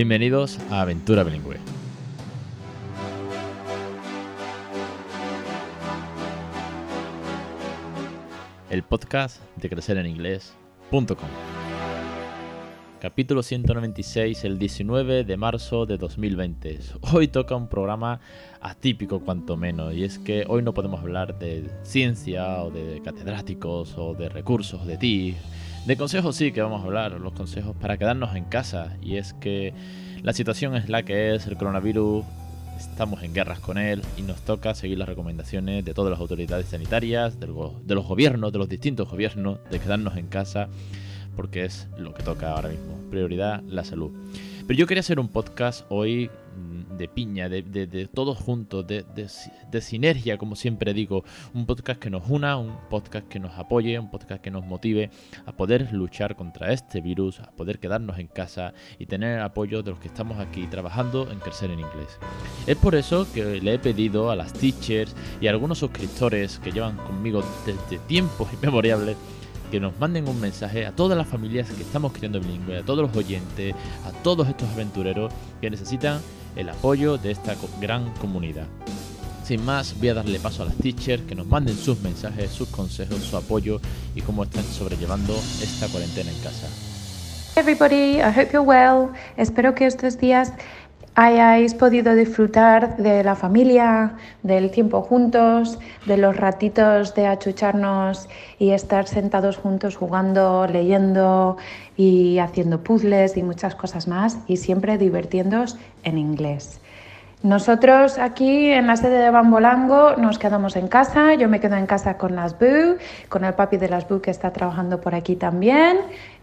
Bienvenidos a Aventura Bilingüe. El podcast de crecereninglés.com. Capítulo 196, el 19 de marzo de 2020. Hoy toca un programa atípico cuanto menos, y es que hoy no podemos hablar de ciencia o de catedráticos o de recursos de ti. De consejos sí que vamos a hablar, los consejos para quedarnos en casa, y es que la situación es la que es, el coronavirus estamos en guerras con él y nos toca seguir las recomendaciones de todas las autoridades sanitarias, de los gobiernos, de los distintos gobiernos, de quedarnos en casa porque es lo que toca ahora mismo. Prioridad, la salud. Pero yo quería hacer un podcast hoy de piña, de, todos juntos, de, de, sinergia, como siempre digo. Un podcast que nos una, un podcast que nos apoye, un podcast que nos motive a poder luchar contra este virus, a poder quedarnos en casa y tener el apoyo de los que estamos aquí trabajando en crecer en inglés. Es por eso que le he pedido a las teachers y a algunos suscriptores que llevan conmigo desde tiempos inmemorables que nos manden un mensaje a todas las familias que estamos creando bilingüe, a todos los oyentes, a todos estos aventureros que necesitan el apoyo de esta gran comunidad. Sin más, voy a darle paso a las teachers que nos manden sus mensajes, sus consejos, su apoyo y cómo están sobrellevando esta cuarentena en casa. Everybody, I hope you're well. Espero que estos días hayáis podido disfrutar de la familia, del tiempo juntos, de los ratitos de achucharnos y estar sentados juntos jugando, leyendo y haciendo puzzles y muchas cosas más y siempre divirtiéndoos en inglés. Nosotros aquí en la sede de Bambolango nos quedamos en casa, yo me quedo en casa con las Boo, con el papi de las Boo que está trabajando por aquí también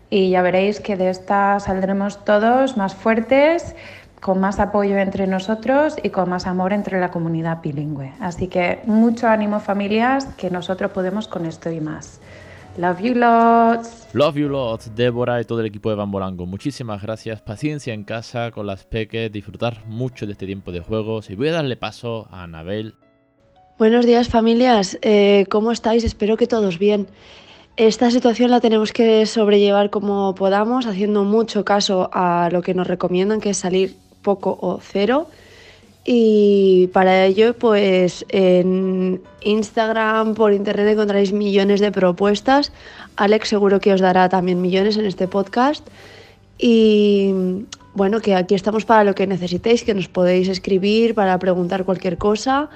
y ya veréis que de esta saldremos todos más fuertes, con más apoyo entre nosotros y con más amor entre la comunidad bilingüe. Así que mucho ánimo familias, que nosotros podemos con esto y más. Love you lots. Love you lots, Débora y todo el equipo de Bambolango. Muchísimas gracias. Paciencia en casa con las peques, disfrutar mucho de este tiempo de juegos. Y voy a darle paso a Anabel. Buenos días familias, eh, ¿cómo estáis? Espero que todos bien. Esta situación la tenemos que sobrellevar como podamos, haciendo mucho caso a lo que nos recomiendan, que es salir poco o cero. Y para ello, pues en Instagram, por internet encontraréis millones de propuestas. Alex seguro que os dará también millones en este podcast. Y bueno, que aquí estamos para lo que necesitéis, que nos podéis escribir para preguntar cualquier cosa.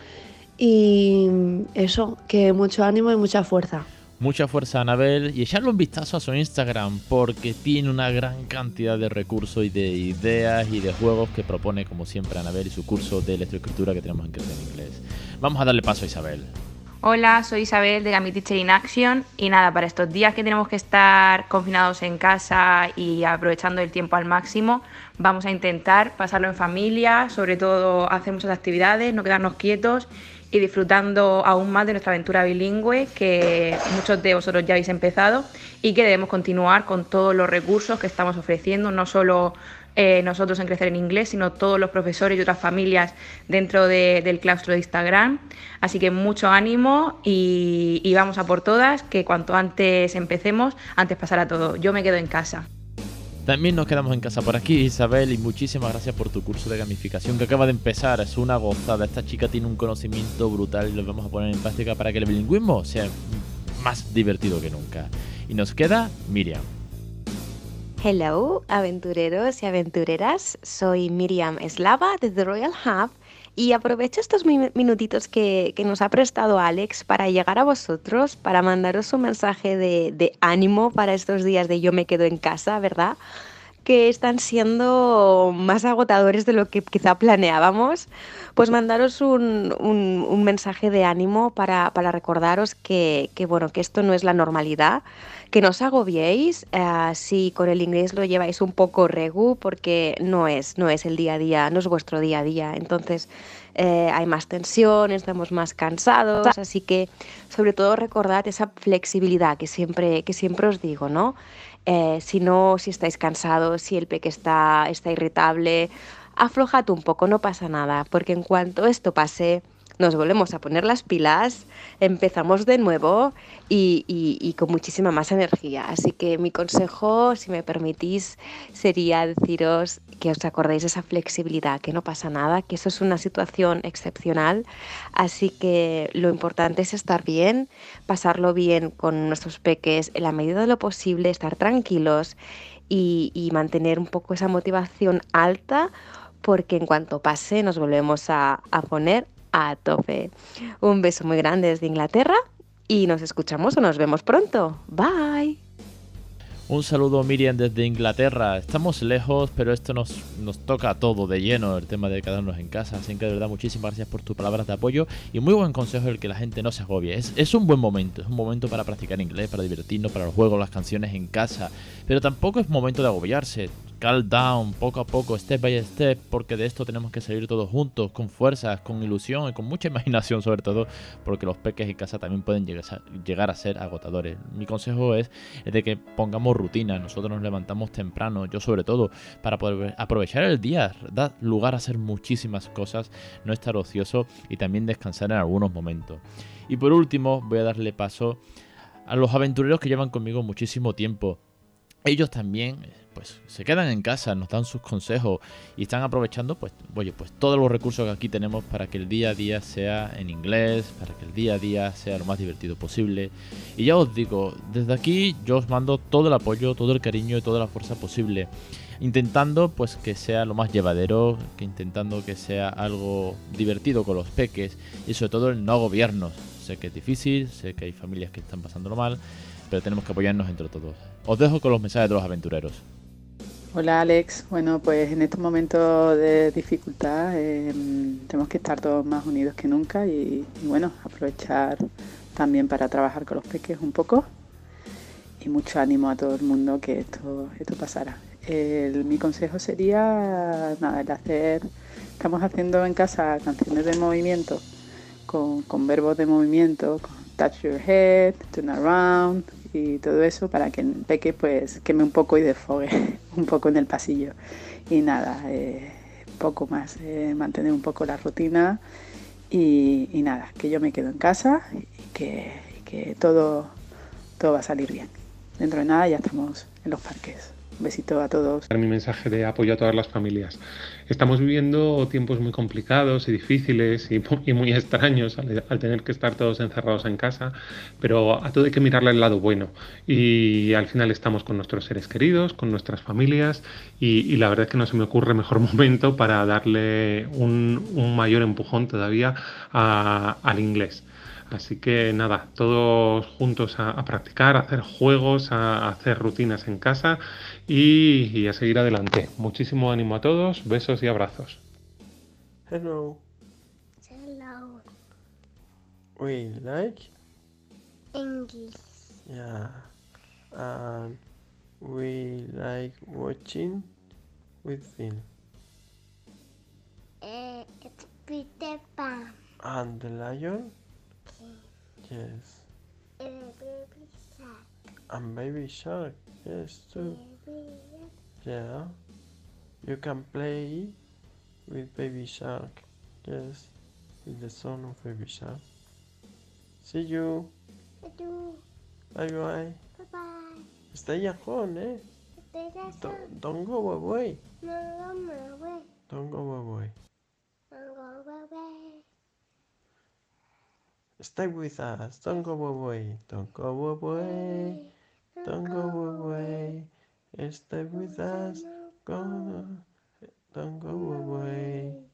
Y eso, que mucho ánimo y mucha fuerza. Mucha fuerza a Anabel y echarle un vistazo a su Instagram porque tiene una gran cantidad de recursos y de ideas y de juegos que propone como siempre Anabel y su curso de electroescritura que tenemos en Crecer en Inglés. Vamos a darle paso a Isabel. Hola, soy Isabel de Gammy Teacher in Action y nada, para estos días que tenemos que estar confinados en casa y aprovechando el tiempo al máximo, vamos a intentar pasarlo en familia, sobre todo hacer muchas actividades, no quedarnos quietos y disfrutando aún más de nuestra aventura bilingüe que muchos de vosotros ya habéis empezado y que debemos continuar con todos los recursos que estamos ofreciendo, no solo eh, nosotros en Crecer en Inglés, sino todos los profesores y otras familias dentro del claustro de Instagram. Así que mucho ánimo y, y vamos a por todas, que cuanto antes empecemos, antes pasará todo. Yo me quedo en casa. También nos quedamos en casa por aquí, Isabel, y muchísimas gracias por tu curso de gamificación que acaba de empezar. Es una gozada. Esta chica tiene un conocimiento brutal y lo vamos a poner en práctica para que el bilingüismo sea más divertido que nunca. Y nos queda Miriam. Hello, aventureros y aventureras. Soy Miriam Eslava de The Royal Hub y aprovecho estos minutitos que, nos ha prestado Alex para llegar a vosotros, para mandaros un mensaje de, ánimo para estos días de yo me quedo en casa, ¿verdad? Que están siendo más agotadores de lo que quizá planeábamos, pues mandaros un, mensaje de ánimo para, recordaros que, bueno, que esto no es la normalidad, que no os agobiéis eh, si con el inglés lo lleváis un poco regu, porque no es, no es el día a día, no es vuestro día a día. Entonces eh, hay más tensión, estamos más cansados, así que sobre todo recordad esa flexibilidad que siempre, que siempre os digo, ¿no? Eh, si no, si estáis cansados, si el peque está, está irritable, aflojad un poco, no pasa nada, porque en cuanto esto pase, nos volvemos a poner las pilas, empezamos de nuevo y, con muchísima más energía. Así que mi consejo, si me permitís, sería deciros que os acordéis de esa flexibilidad, que no pasa nada, que eso es una situación excepcional. Así que lo importante es estar bien, pasarlo bien con nuestros peques en la medida de lo posible, estar tranquilos y, mantener un poco esa motivación alta porque en cuanto pase nos volvemos a, poner a tope. Un beso muy grande desde Inglaterra y nos escuchamos o nos vemos pronto. Bye. Un saludo Miriam desde Inglaterra. Estamos lejos, pero esto nos, nos toca todo de lleno, el tema de quedarnos en casa. Así que de verdad muchísimas gracias por tus palabras de apoyo y muy buen consejo el que la gente no se agobie. Es, es un buen momento, es un momento para practicar inglés, para divertirnos, para los juegos, las canciones en casa. Pero tampoco es momento de agobiarse calm down, poco a poco, step by step, porque de esto tenemos que salir todos juntos, con fuerzas, con ilusión y con mucha imaginación sobre todo, porque los peques en casa también pueden llegar a ser agotadores. Mi consejo es, de que pongamos rutina, nosotros nos levantamos temprano, yo sobre todo, para poder aprovechar el día, dar lugar a hacer muchísimas cosas, no estar ocioso y también descansar en algunos momentos. Y por último, voy a darle paso a los aventureros que llevan conmigo muchísimo tiempo. Ellos también pues se quedan en casa, nos dan sus consejos y están aprovechando pues, pues todos los recursos que aquí tenemos para que el día a día sea en inglés, para que el día a día sea lo más divertido posible. Y ya os digo, desde aquí yo os mando todo el apoyo, todo el cariño y toda la fuerza posible. Intentando pues que sea lo más llevadero, que intentando que sea algo divertido con los peques y sobre todo el no gobiernos. Sé que es difícil, sé que hay familias que están pasándolo mal, pero tenemos que apoyarnos entre todos. Os dejo con los mensajes de los aventureros. Hola Alex, bueno pues en estos momentos de dificultad em, tenemos que estar todos más unidos que nunca y, bueno, aprovechar también para trabajar con los peques un poco y mucho ánimo a todo el mundo que esto, esto pasara. mi consejo sería nada, el hacer, estamos haciendo en casa canciones de movimiento con, con verbos de movimiento, touch your head, turn around, y todo eso para que peque pues queme un poco y desfogue un poco en el pasillo. Y nada, eh, poco más, eh, mantener un poco la rutina y, nada, que yo me quedo en casa y que, que todo, todo va a salir bien. Dentro de nada ya estamos en los parques besito a todos. Mi mensaje de apoyo a todas las familias. Estamos viviendo tiempos muy complicados y difíciles y, muy extraños al, tener que estar todos encerrados en casa, pero a todo hay que mirarle el lado bueno. Y al final estamos con nuestros seres queridos, con nuestras familias y, la verdad es que no se me ocurre mejor momento para darle un, mayor empujón todavía al inglés. Así que nada, todos juntos a, practicar, a hacer juegos, a, hacer rutinas en casa y, a seguir adelante. Muchísimo ánimo a todos, besos y abrazos. Hello. Hello. We like English. Yeah. And we like watching with film. Uh, it's Peter Pan. And the lion? Yes. And baby shark. And baby shark. Yes, too. Baby Yeah. You can play with baby shark. Yes. With the son of baby shark. See you. Bye bye. Bye bye. Stay at home, eh? Stay at Don't, don't go away. No, no, away. Don't go away. Stay with us. Don't go away. Don't go away. Don't go away. Stay with us. Go. Don't go away.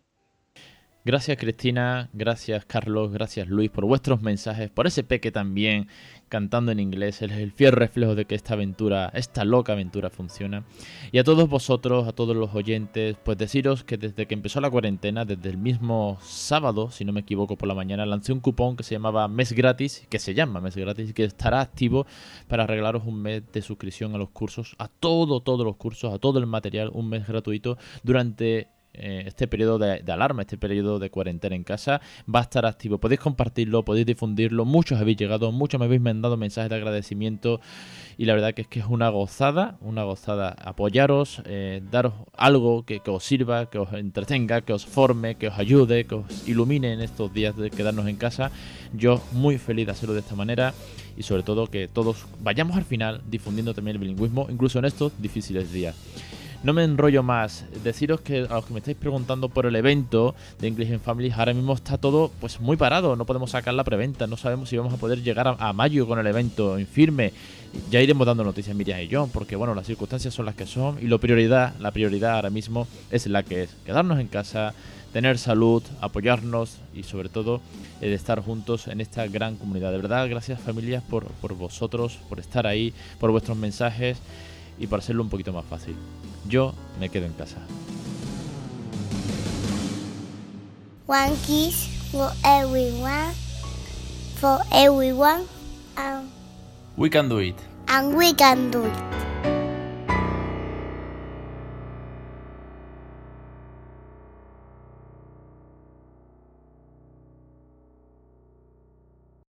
Gracias Cristina, gracias Carlos, gracias Luis por vuestros mensajes, por ese peque también cantando en inglés, es el fiel reflejo de que esta aventura, esta loca aventura funciona. Y a todos vosotros, a todos los oyentes, pues deciros que desde que empezó la cuarentena, desde el mismo sábado, si no me equivoco por la mañana, lancé un cupón que se llamaba Mes Gratis, que se llama Mes Gratis, que estará activo para regalaros un mes de suscripción a los cursos, a todo, todos los cursos, a todo el material, un mes gratuito durante eh, este periodo de, alarma, este periodo de cuarentena en casa, va a estar activo. Podéis compartirlo, podéis difundirlo. Muchos habéis llegado, muchos me habéis mandado mensajes de agradecimiento y la verdad que es que es una gozada, una gozada apoyaros, eh, daros algo que os sirva, que os entretenga, que os forme, que os ayude, que os ilumine en estos días de quedarnos en casa. Yo muy feliz de hacerlo de esta manera y sobre todo que todos vayamos al final difundiendo también el bilingüismo, incluso en estos difíciles días. No me enrollo más. Deciros que a los que me estáis preguntando por el evento de English in Families, ahora mismo está todo pues muy parado. No podemos sacar la preventa. No sabemos si vamos a poder llegar a, mayo con el evento en firme. Ya iremos dando noticias Miriam y John, porque bueno, las circunstancias son las que son y la prioridad, la prioridad ahora mismo es la que es. Quedarnos en casa, tener salud, apoyarnos y sobre todo de estar juntos en esta gran comunidad. De verdad, gracias familias por, por vosotros, por estar ahí, por vuestros mensajes y por hacerlo un poquito más fácil. Yo me quedo en casa. One kiss for everyone, for everyone, and, We can do it. and we can do it.